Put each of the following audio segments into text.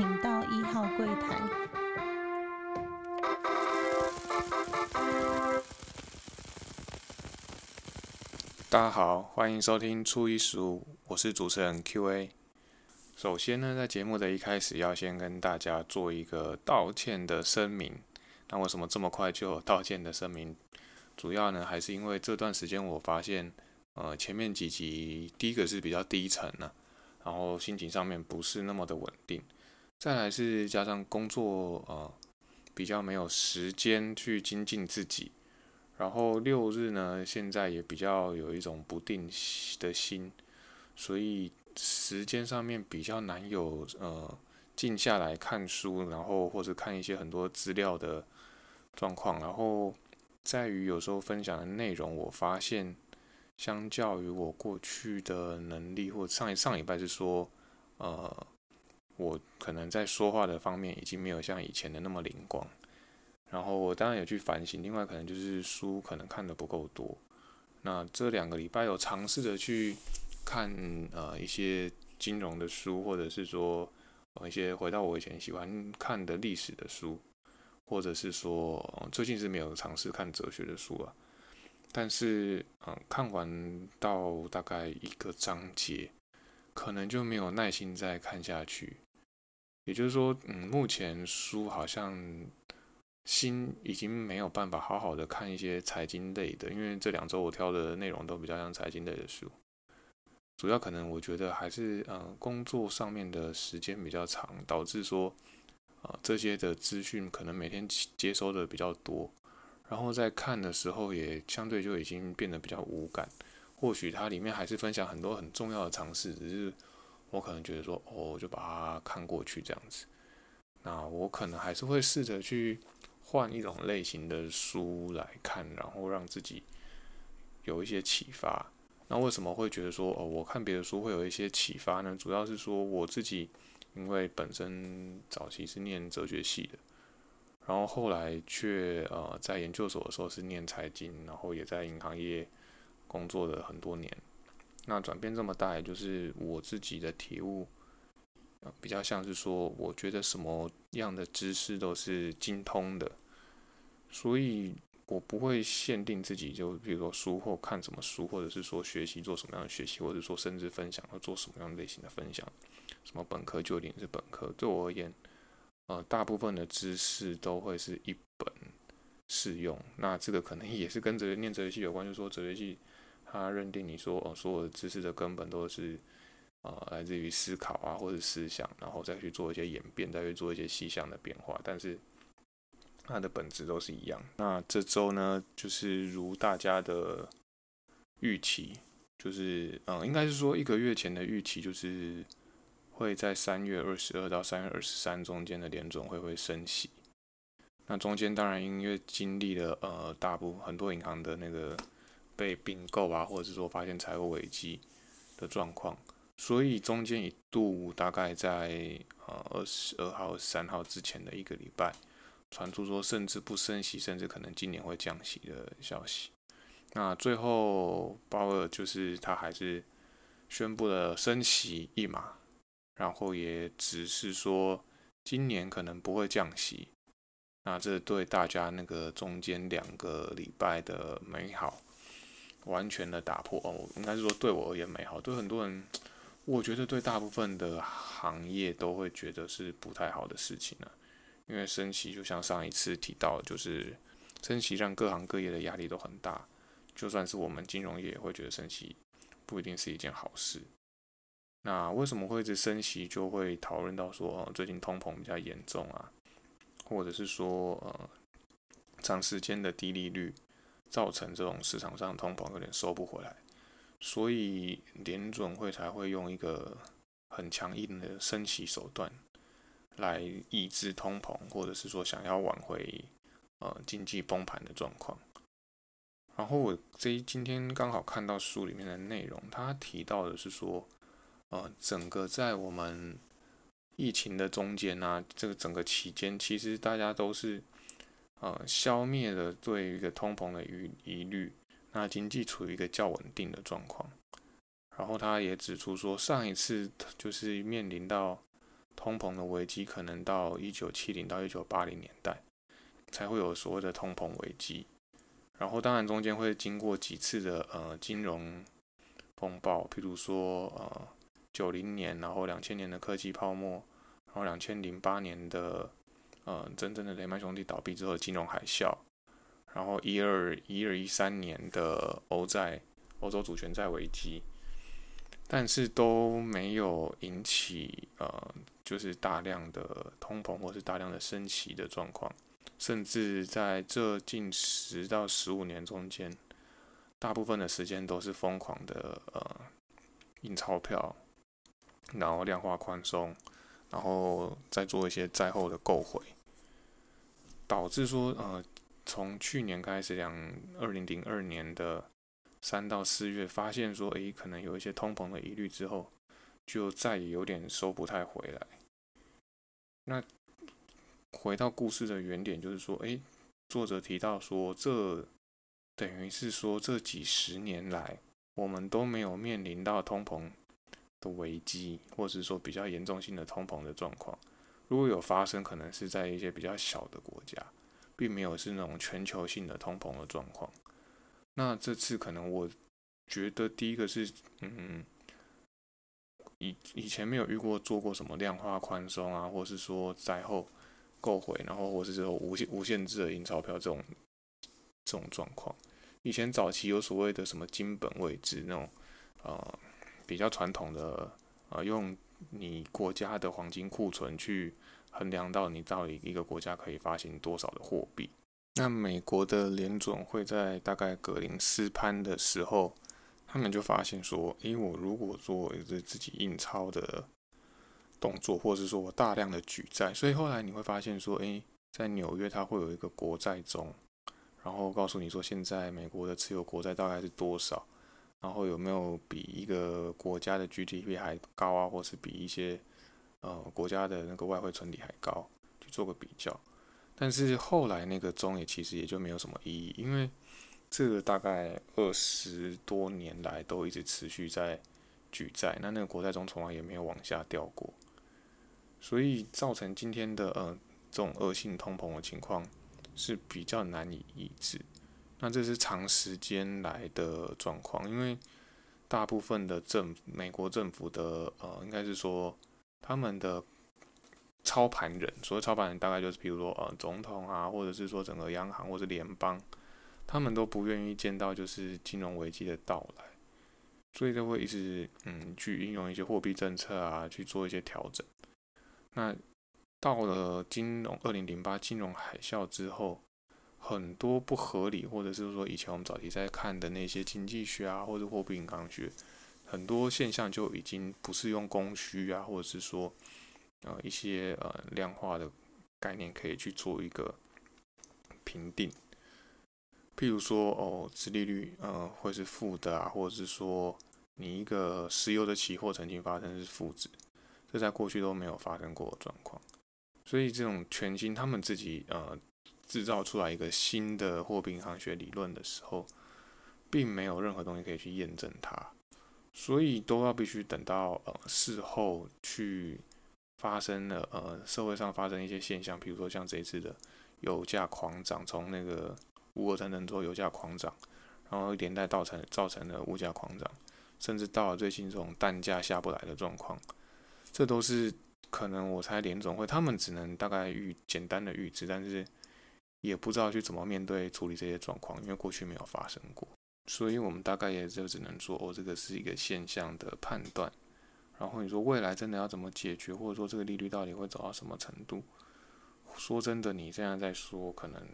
请到一号柜台。大家好，欢迎收听初一十五，我是主持人 Q&A。首先呢，在节目的一开始，要先跟大家做一个道歉的声明。那为什么这么快就有道歉的声明？主要呢，还是因为这段时间我发现，呃，前面几集第一个是比较低沉呢，然后心情上面不是那么的稳定。再来是加上工作，呃，比较没有时间去精进自己。然后六日呢，现在也比较有一种不定的心，所以。时间上面比较难有呃静下来看书，然后或者看一些很多资料的状况，然后在于有时候分享的内容，我发现相较于我过去的能力，或上一上礼拜是说，呃，我可能在说话的方面已经没有像以前的那么灵光，然后我当然有去反省，另外可能就是书可能看的不够多，那这两个礼拜有尝试着去。看呃一些金融的书，或者是说呃一些回到我以前喜欢看的历史的书，或者是说最近是没有尝试看哲学的书啊。但是嗯看完到大概一个章节，可能就没有耐心再看下去。也就是说，嗯目前书好像心已经没有办法好好的看一些财经类的，因为这两周我挑的内容都比较像财经类的书。主要可能我觉得还是呃工作上面的时间比较长，导致说啊这些的资讯可能每天接收的比较多，然后在看的时候也相对就已经变得比较无感。或许它里面还是分享很多很重要的尝试，只是我可能觉得说哦我就把它看过去这样子。那我可能还是会试着去换一种类型的书来看，然后让自己有一些启发。那为什么会觉得说哦，我看别的书会有一些启发呢？主要是说我自己，因为本身早期是念哲学系的，然后后来却呃在研究所的时候是念财经，然后也在银行业工作了很多年。那转变这么大，也就是我自己的体悟，比较像是说，我觉得什么样的知识都是精通的，所以。我不会限定自己，就比如说书或看什么书，或者是说学习做什么样的学习，或者说甚至分享要做什么样类型的分享，什么本科就一定是本科。对我而言，呃，大部分的知识都会是一本适用。那这个可能也是跟哲念哲学系有关，就是说哲学系他认定你说哦，所有的知识的根本都是呃来自于思考啊，或者思想，然后再去做一些演变，再去做一些细项的变化，但是。它的本质都是一样。那这周呢，就是如大家的预期，就是嗯，应该是说一个月前的预期，就是会在三月二十二到三月二十三中间的联总会会升息。那中间当然因为经历了呃大部分很多银行的那个被并购啊，或者是说发现财务危机的状况，所以中间一度大概在呃二十二号、三号之前的一个礼拜。传出说甚至不升息，甚至可能今年会降息的消息。那最后鲍尔就是他还是宣布了升息一码，然后也只是说今年可能不会降息。那这对大家那个中间两个礼拜的美好完全的打破哦，应该是说对我而言美好，对很多人，我觉得对大部分的行业都会觉得是不太好的事情呢。因为升息，就像上一次提到，就是升息让各行各业的压力都很大。就算是我们金融业，也会觉得升息不一定是一件好事。那为什么会一直升息？就会讨论到说，最近通膨比较严重啊，或者是说，呃，长时间的低利率造成这种市场上通膨有点收不回来，所以联准会才会用一个很强硬的升息手段。来抑制通膨，或者是说想要挽回呃经济崩盘的状况。然后我这今天刚好看到书里面的内容，他提到的是说，呃，整个在我们疫情的中间呢，这个整个期间，其实大家都是呃消灭了对于一个通膨的疑疑虑，那经济处于一个较稳定的状况。然后他也指出说，上一次就是面临到通膨的危机可能到一九七零到一九八零年代才会有所谓的通膨危机。然后当然中间会经过几次的呃金融风暴，譬如说呃九零年，然后两千年的科技泡沫，然后两千零八年的呃真正的雷曼兄弟倒闭之后金融海啸，然后一二一二一三年的欧债欧洲主权债危机。但是都没有引起呃，就是大量的通膨或是大量的升息的状况，甚至在这近十到十五年中间，大部分的时间都是疯狂的呃印钞票，然后量化宽松，然后再做一些灾后的购回，导致说呃从去年开始两二零零二年的。三到四月发现说，诶，可能有一些通膨的疑虑之后，就再也有点收不太回来。那回到故事的原点，就是说，诶，作者提到说，这等于是说这几十年来，我们都没有面临到通膨的危机，或者是说比较严重性的通膨的状况。如果有发生，可能是在一些比较小的国家，并没有是那种全球性的通膨的状况。那这次可能我觉得第一个是，嗯，以以前没有遇过做过什么量化宽松啊，或是说灾后购回，然后或是这种无限无限制的印钞票这种这种状况。以前早期有所谓的什么金本位制那种，呃，比较传统的，呃，用你国家的黄金库存去衡量到你到底一个国家可以发行多少的货币。那美国的联总会在大概格林斯潘的时候，他们就发现说，诶，我如果做一个自己印钞的动作，或者是说我大量的举债，所以后来你会发现说，诶，在纽约它会有一个国债中，然后告诉你说，现在美国的持有国债大概是多少，然后有没有比一个国家的 GDP 还高啊，或是比一些呃国家的那个外汇存底还高，去做个比较。但是后来那个钟也其实也就没有什么意义，因为这个大概二十多年来都一直持续在举债，那那个国债中从来也没有往下掉过，所以造成今天的呃这种恶性通膨的情况是比较难以抑制。那这是长时间来的状况，因为大部分的政美国政府的呃应该是说他们的。操盘人，所谓操盘人，大概就是比如说呃总统啊，或者是说整个央行或者联邦，他们都不愿意见到就是金融危机的到来，所以都会一直嗯去运用一些货币政策啊去做一些调整。那到了金融二零零八金融海啸之后，很多不合理，或者是说以前我们早期在看的那些经济学啊或者货币银行学，很多现象就已经不是用供需啊，或者是说。呃，一些呃量化的概念可以去做一个评定，譬如说哦，殖利率呃会是负的啊，或者是说你一个石油的期货曾经发生是负值，这在过去都没有发生过的状况，所以这种全新他们自己呃制造出来一个新的货币银行学理论的时候，并没有任何东西可以去验证它，所以都要必须等到呃事后去。发生了呃，社会上发生一些现象，比如说像这一次的油价狂涨，从那个乌俄战争之后油价狂涨，然后连带造成造成了物价狂涨，甚至到了最近这种蛋价下不来的状况，这都是可能我猜联总会他们只能大概预简单的预知，但是也不知道去怎么面对处理这些状况，因为过去没有发生过，所以我们大概也就只能说哦，这个是一个现象的判断。然后你说未来真的要怎么解决，或者说这个利率到底会走到什么程度？说真的，你这样在说，可能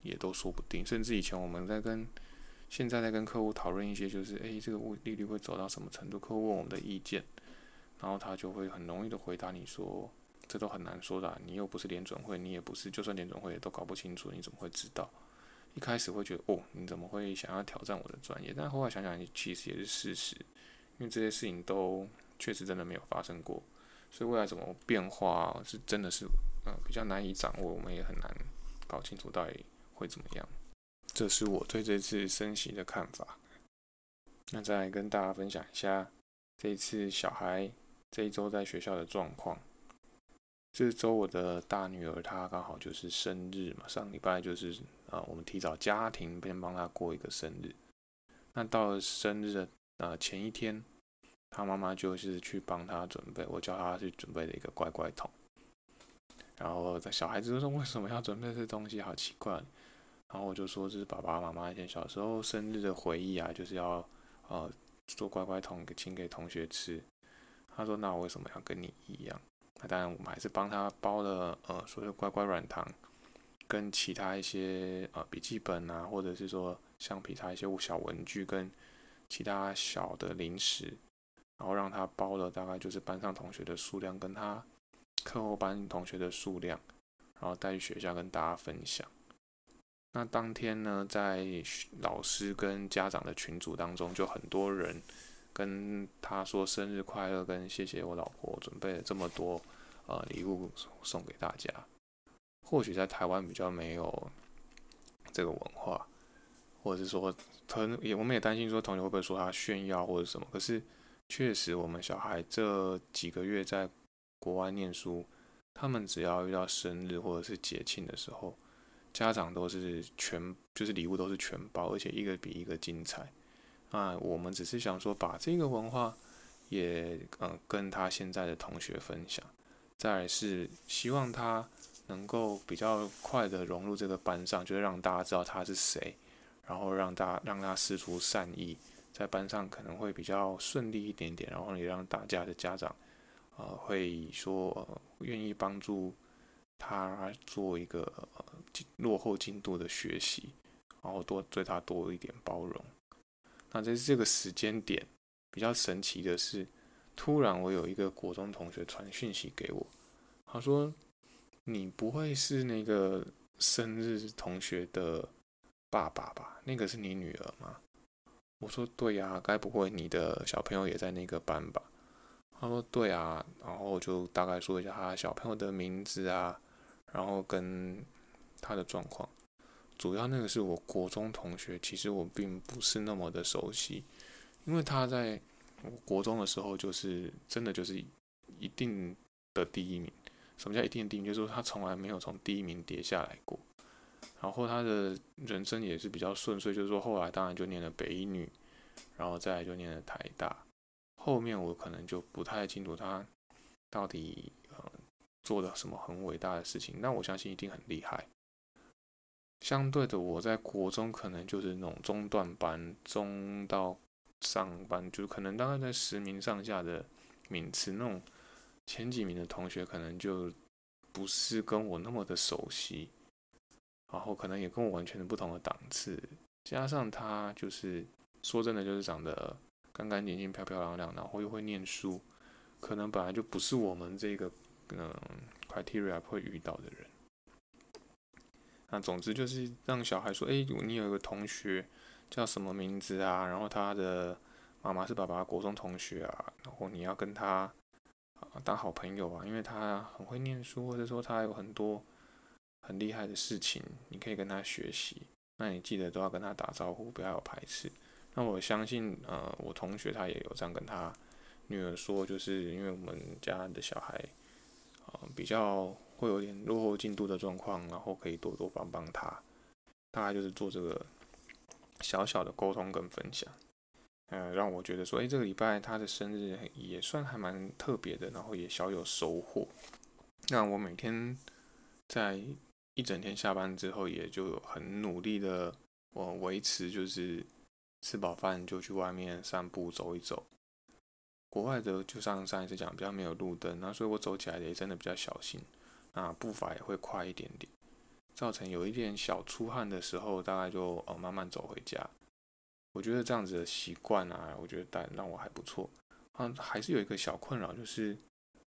也都说不定。甚至以前我们在跟现在在跟客户讨论一些，就是诶，这个利率会走到什么程度？客户问我们的意见，然后他就会很容易的回答你说，这都很难说的，你又不是联准会，你也不是，就算联准会都搞不清楚，你怎么会知道？一开始会觉得哦，你怎么会想要挑战我的专业？但后来想想，其实也是事实，因为这些事情都。确实真的没有发生过，所以未来怎么变化是真的是嗯比较难以掌握，我们也很难搞清楚到底会怎么样。这是我对这次升息的看法。那再来跟大家分享一下这一次小孩这一周在学校的状况。这周我的大女儿她刚好就是生日嘛，上礼拜就是啊，我们提早家庭边帮她过一个生日。那到了生日的呃前一天，她妈妈就是去帮她准备，我叫她去准备的一个乖乖桶。然后在小孩子就说为什么要准备这东西，好奇怪。然后我就说这是爸爸妈妈以前小时候生日的回忆啊，就是要呃做乖乖桶给请给同学吃。他说那我为什么要跟你一样？那当然，我们还是帮他包了呃，所有乖乖软糖，跟其他一些呃笔记本啊，或者是说橡皮擦一些小文具跟其他小的零食，然后让他包了大概就是班上同学的数量跟他课后班同学的数量，然后带去学校跟大家分享。那当天呢，在老师跟家长的群组当中，就很多人。跟他说生日快乐，跟谢谢我老婆准备了这么多呃礼物送给大家。或许在台湾比较没有这个文化，或者是说，可能也我们也担心说同学会不会说他炫耀或者什么。可是确实，我们小孩这几个月在国外念书，他们只要遇到生日或者是节庆的时候，家长都是全就是礼物都是全包，而且一个比一个精彩。啊，我们只是想说，把这个文化也嗯跟他现在的同学分享，再是希望他能够比较快的融入这个班上，就是让大家知道他是谁，然后让大让他施出善意，在班上可能会比较顺利一点点，然后也让大家的家长呃会说愿意帮助他做一个落后进度的学习，然后多对他多一点包容。那在这个时间点，比较神奇的是，突然我有一个国中同学传讯息给我，他说：“你不会是那个生日同学的爸爸吧？那个是你女儿吗？”我说：“对呀，该不会你的小朋友也在那个班吧？”他说：“对啊。”然后就大概说一下他小朋友的名字啊，然后跟他的状况。主要那个是我国中同学，其实我并不是那么的熟悉，因为他在我国中的时候就是真的就是一定的第一名。什么叫一定的第一名？就是说他从来没有从第一名跌下来过。然后他的人生也是比较顺遂，就是说后来当然就念了北一女，然后再来就念了台大。后面我可能就不太清楚他到底呃做了什么很伟大的事情，那我相信一定很厉害。相对的，我在国中可能就是那种中段班，中到上班，就可能大概在十名上下的名次，那种前几名的同学可能就不是跟我那么的熟悉，然后可能也跟我完全的不同的档次，加上他就是说真的，就是长得干干净净、漂漂亮亮，然后又会念书，可能本来就不是我们这个嗯 criteria 会遇到的人。那总之就是让小孩说：“哎，你有一个同学叫什么名字啊？然后他的妈妈是爸爸国中同学啊，然后你要跟他啊当好朋友啊，因为他很会念书，或者说他有很多很厉害的事情，你可以跟他学习。那你记得都要跟他打招呼，不要有排斥。那我相信，呃，我同学他也有这样跟他女儿说，就是因为我们家的小孩啊比较。”会有点落后进度的状况，然后可以多多帮帮他，大概就是做这个小小的沟通跟分享，嗯，让我觉得说，哎，这个礼拜他的生日也算还蛮特别的，然后也小有收获。那我每天在一整天下班之后，也就很努力的我维持，就是吃饱饭就去外面散步走一走。国外的就像上一次讲，比较没有路灯，那所以我走起来也真的比较小心。那步伐也会快一点点，造成有一点小出汗的时候，大概就呃慢慢走回家。我觉得这样子的习惯啊，我觉得但让我还不错。嗯，还是有一个小困扰，就是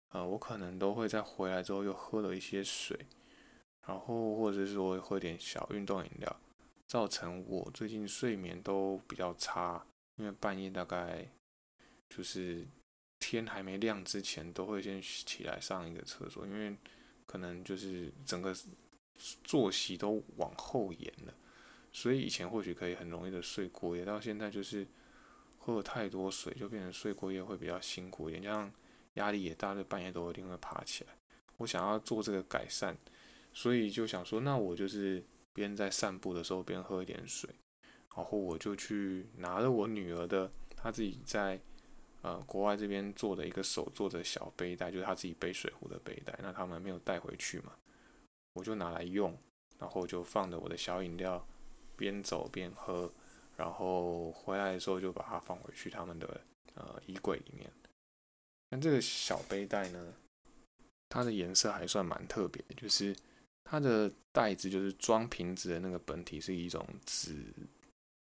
呃我可能都会在回来之后又喝了一些水，然后或者是说喝点小运动饮料，造成我最近睡眠都比较差，因为半夜大概就是天还没亮之前，都会先起来上一个厕所，因为。可能就是整个作息都往后延了，所以以前或许可以很容易的睡过夜，到现在就是喝了太多水，就变成睡过夜会比较辛苦一点，加上压力也大，就半夜都一定会爬起来。我想要做这个改善，所以就想说，那我就是边在散步的时候边喝一点水，然后我就去拿了我女儿的，她自己在呃国外这边做的一个手做的小背带，就是他自己背水壶的背带，那他们没有带回去嘛，我就拿来用，然后就放着我的小饮料，边走边喝，然后回来的时候就把它放回去他们的呃衣柜里面。那这个小背带呢？它的颜色还算蛮特别，就是它的袋子就是装瓶子的那个本体是一种紫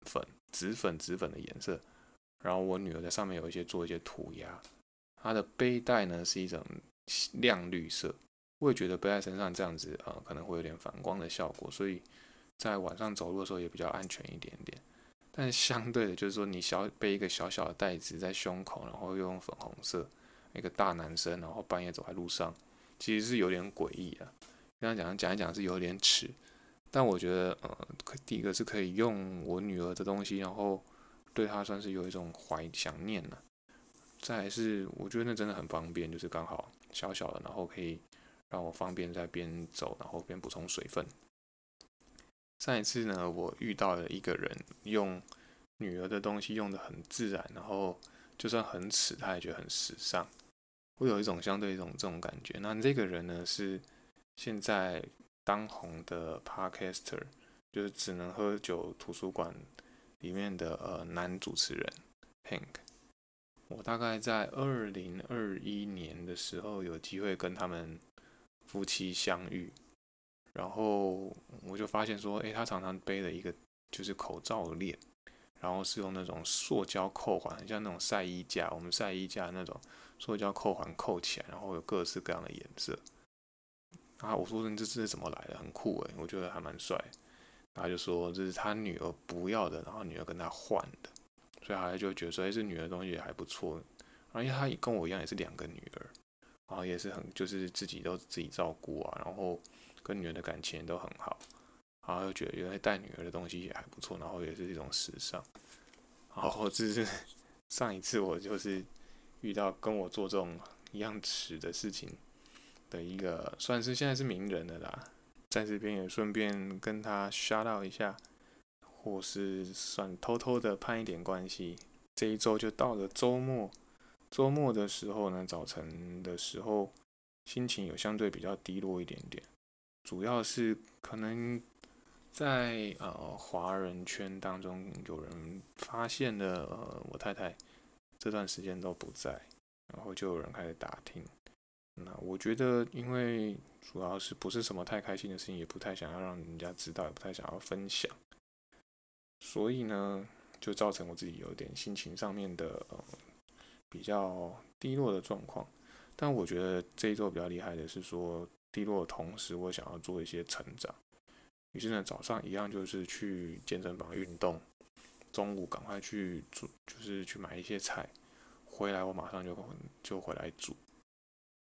粉、紫粉、紫粉的颜色。然后我女儿在上面有一些做一些涂鸦。她的背带呢是一种亮绿色，我也觉得背在身上这样子啊可能会有点反光的效果，所以在晚上走路的时候也比较安全一点点。但相对的，就是说你小背一个小小的袋子在胸口，然后又用粉红色。一个大男生，然后半夜走在路上，其实是有点诡异啊。跟他讲讲一讲是有点耻，但我觉得，呃，第一个是可以用我女儿的东西，然后对他算是有一种怀想念了。再还是，我觉得那真的很方便，就是刚好小小的，然后可以让我方便在边走，然后边补充水分。上一次呢，我遇到了一个人用女儿的东西用的很自然，然后就算很耻，他也觉得很时尚。会有一种相对一种这种感觉。那这个人呢是现在当红的 Podcaster，就是只能喝酒图书馆里面的呃男主持人，Pink，。我大概在二零二一年的时候有机会跟他们夫妻相遇，然后我就发现说，诶，他常常背了一个就是口罩链，然后是用那种塑胶扣环，很像那种晒衣架，我们晒衣架那种。塑胶扣环扣起来，然后有各式各样的颜色。啊，我说这这是怎么来的？很酷诶，我觉得还蛮帅。他就说这是他女儿不要的，然后女儿跟他换的，所以他就觉得说，哎，这女儿东西也还不错。然后因为他跟我一样，也是两个女儿，然后也是很就是自己都自己照顾啊，然后跟女儿的感情都很好。然后又觉得原来带女儿的东西也还不错，然后也是一种时尚。然后这是 上一次我就是。遇到跟我做这种一样耻的事情的一个，算是现在是名人的啦，在这边也顺便跟他 shout out 一下，或是算偷偷的攀一点关系。这一周就到了周末，周末的时候呢，早晨的时候心情有相对比较低落一点点，主要是可能在呃华人圈当中有人发现了呃我太太。这段时间都不在，然后就有人开始打听。那我觉得，因为主要是不是什么太开心的事情，也不太想要让人家知道，也不太想要分享，所以呢，就造成我自己有点心情上面的呃比较低落的状况。但我觉得这一周比较厉害的是说，低落的同时，我想要做一些成长。于是呢，早上一样就是去健身房运动。中午赶快去煮，就是去买一些菜，回来我马上就就回来煮。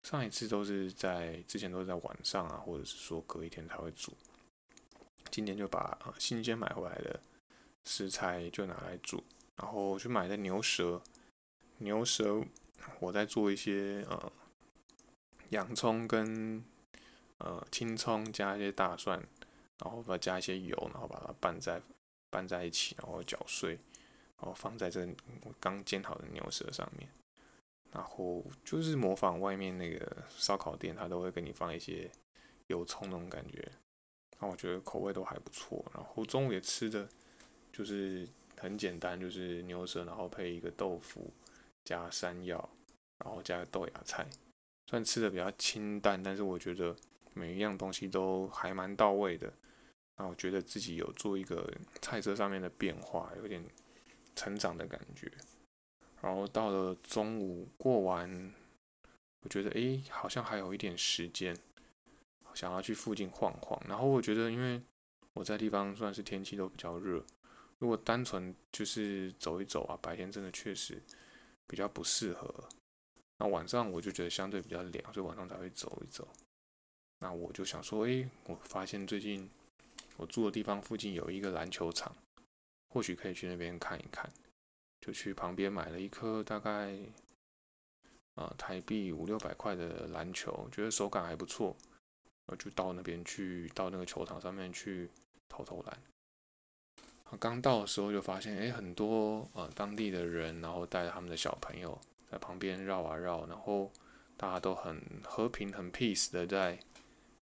上一次都是在之前都是在晚上啊，或者是说隔一天才会煮。今天就把新鲜买回来的食材就拿来煮，然后去买的牛舌，牛舌我在做一些呃洋葱跟呃青葱加一些大蒜，然后把加一些油，然后把它拌在。拌在一起，然后搅碎，然后放在这刚煎好的牛舌上面，然后就是模仿外面那个烧烤店，它都会给你放一些油葱那种感觉，那我觉得口味都还不错。然后中午也吃的就是很简单，就是牛舌，然后配一个豆腐加山药，然后加豆芽菜，虽然吃的比较清淡，但是我觉得每一样东西都还蛮到位的。那我觉得自己有做一个菜色上面的变化，有点成长的感觉。然后到了中午过完，我觉得诶，好像还有一点时间，想要去附近晃晃。然后我觉得，因为我在地方算是天气都比较热，如果单纯就是走一走啊，白天真的确实比较不适合。那晚上我就觉得相对比较凉，所以晚上才会走一走。那我就想说，诶，我发现最近。我住的地方附近有一个篮球场，或许可以去那边看一看。就去旁边买了一颗大概呃台币五六百块的篮球，觉得手感还不错，我就到那边去，到那个球场上面去投投篮。刚到的时候就发现，哎，很多呃当地的人，然后带着他们的小朋友在旁边绕啊绕，然后大家都很和平、很 peace 的在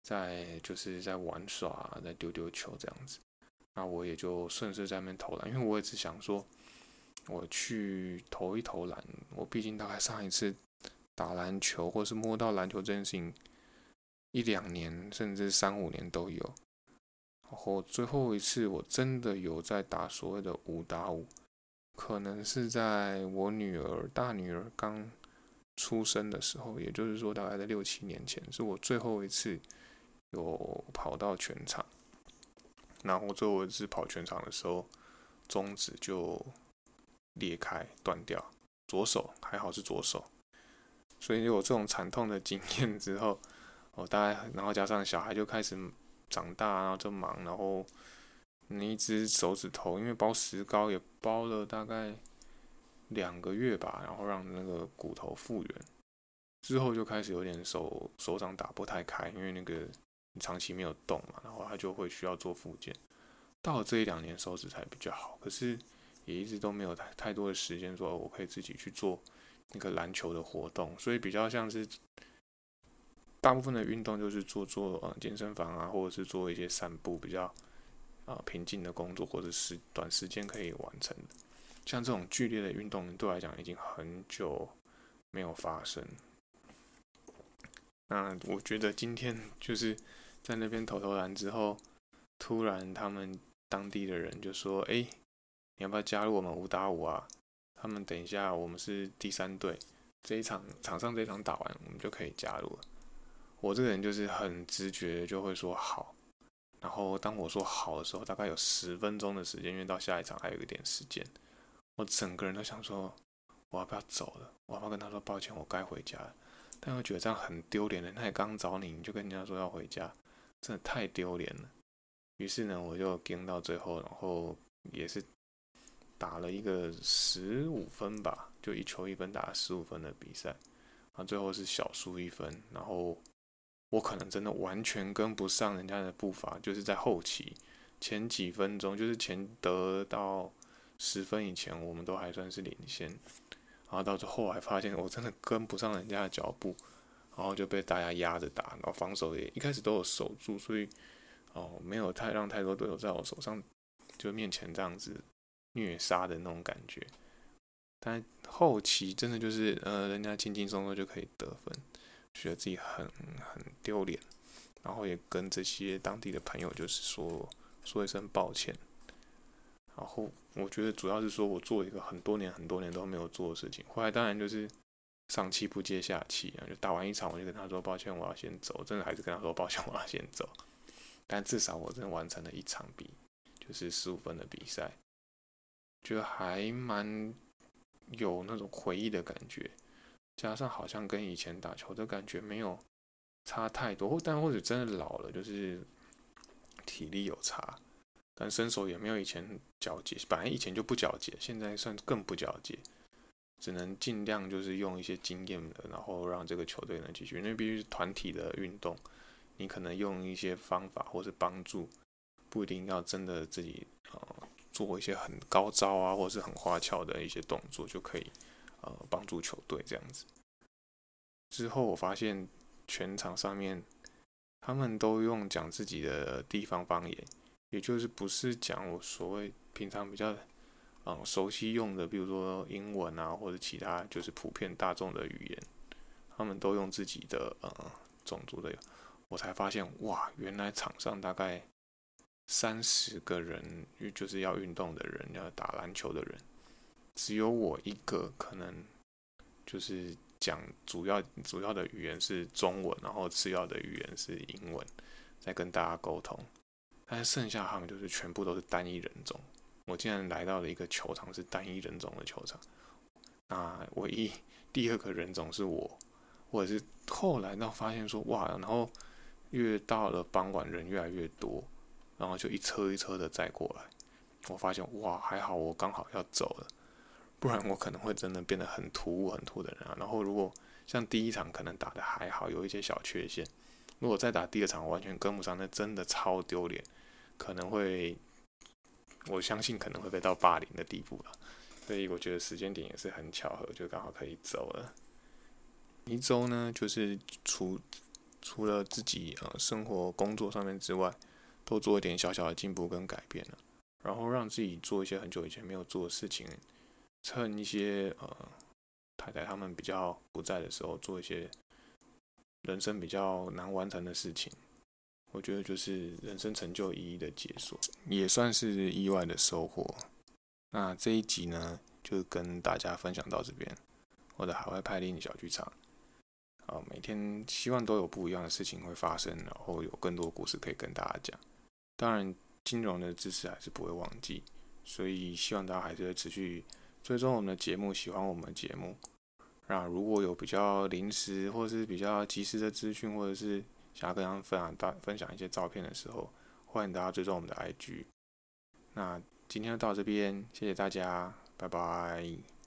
在就是在玩耍，在丢丢球这样子。那我也就顺势在那边投篮，因为我也只想说，我去投一投篮。我毕竟大概上一次打篮球或是摸到篮球这件事情，一两年甚至三五年都有。然后最后一次我真的有在打所谓的五打五，可能是在我女儿大女儿刚出生的时候，也就是说大概在六七年前，是我最后一次有跑到全场。然后最后一次跑全场的时候，中指就裂开断掉，左手还好是左手，所以有这种惨痛的经验之后，我大概然后加上小孩就开始。长大，然后就忙，然后你一只手指头，因为包石膏也包了大概两个月吧，然后让那个骨头复原，之后就开始有点手手掌打不太开，因为那个长期没有动嘛，然后他就会需要做复健。到了这一两年手指才比较好，可是也一直都没有太太多的时间说我可以自己去做那个篮球的活动，所以比较像是。大部分的运动就是做做呃健身房啊，或者是做一些散步比较啊平静的工作，或者是短时间可以完成的。像这种剧烈的运动，对我来讲已经很久没有发生。那我觉得今天就是在那边投投篮之后，突然他们当地的人就说：“哎，你要不要加入我们五打五啊？他们等一下我们是第三队，这一场场上这一场打完，我们就可以加入了。”我这个人就是很直觉，就会说好。然后当我说好的时候，大概有十分钟的时间，因为到下一场还有一点时间，我整个人都想说，我要不要走了？我要不要跟他说抱歉，我该回家了？但又觉得这样很丢脸的，他也刚找你，你就跟人家说要回家，真的太丢脸了。于是呢，我就跟到最后，然后也是打了一个十五分吧，就一球一分打十五分的比赛，然后最后是小输一分，然后。我可能真的完全跟不上人家的步伐，就是在后期前几分钟，就是前得到十分以前，我们都还算是领先，然后到最后还发现我真的跟不上人家的脚步，然后就被大家压着打，然后防守也一开始都有守住，所以哦没有太让太多队友在我手上就面前这样子虐杀的那种感觉，但后期真的就是呃人家轻轻松松就可以得分。觉得自己很很丢脸，然后也跟这些当地的朋友就是说说一声抱歉。然后我觉得主要是说我做一个很多年很多年都没有做的事情。后来当然就是上气不接下气啊，就打完一场我就跟他说抱歉，我要先走。真的还是跟他说抱歉，我要先走。但至少我真的完成了一场比，就是十五分的比赛，觉得还蛮有那种回忆的感觉。加上好像跟以前打球的感觉没有差太多，但或者真的老了，就是体力有差，但身手也没有以前矫捷。本来以前就不矫捷，现在算更不矫捷，只能尽量就是用一些经验的，然后让这个球队能继续。因为必须是团体的运动，你可能用一些方法或是帮助，不一定要真的自己做一些很高招啊，或者是很花俏的一些动作就可以。呃，帮助球队这样子。之后我发现全场上面，他们都用讲自己的地方方言，也就是不是讲我所谓平常比较嗯熟悉用的，比如说英文啊，或者其他就是普遍大众的语言，他们都用自己的呃种族的。我才发现哇，原来场上大概三十个人，就是要运动的人，要打篮球的人。只有我一个可能，就是讲主要主要的语言是中文，然后次要的语言是英文，在跟大家沟通。但是剩下他们就是全部都是单一人种。我竟然来到了一个球场是单一人种的球场，那唯一第二个人种是我，或者是后来到发现说哇，然后越到了傍晚人越来越多，然后就一车一车的载过来，我发现哇，还好我刚好要走了。不然我可能会真的变得很突兀、很突的人啊。然后如果像第一场可能打的还好，有一些小缺陷。如果再打第二场完全跟不上，那真的超丢脸，可能会，我相信可能会被到霸凌的地步了。所以我觉得时间点也是很巧合，就刚好可以走了。一周呢，就是除除了自己呃生活工作上面之外，都做一点小小的进步跟改变了，然后让自己做一些很久以前没有做的事情，趁一些呃太太他们比较不在的时候，做一些人生比较难完成的事情。我觉得就是人生成就意义的解锁，也算是意外的收获。那这一集呢，就跟大家分享到这边。我的海外派令小剧场，啊，每天希望都有不一样的事情会发生，然后有更多故事可以跟大家讲。当然，金融的知识还是不会忘记，所以希望大家还是会持续追踪我们的节目，喜欢我们的节目。那如果有比较临时或是比较及时的资讯，或者是想要跟大家分享大分享一些照片的时候，欢迎大家追踪我们的 IG。那。今天就到这边，谢谢大家，拜拜。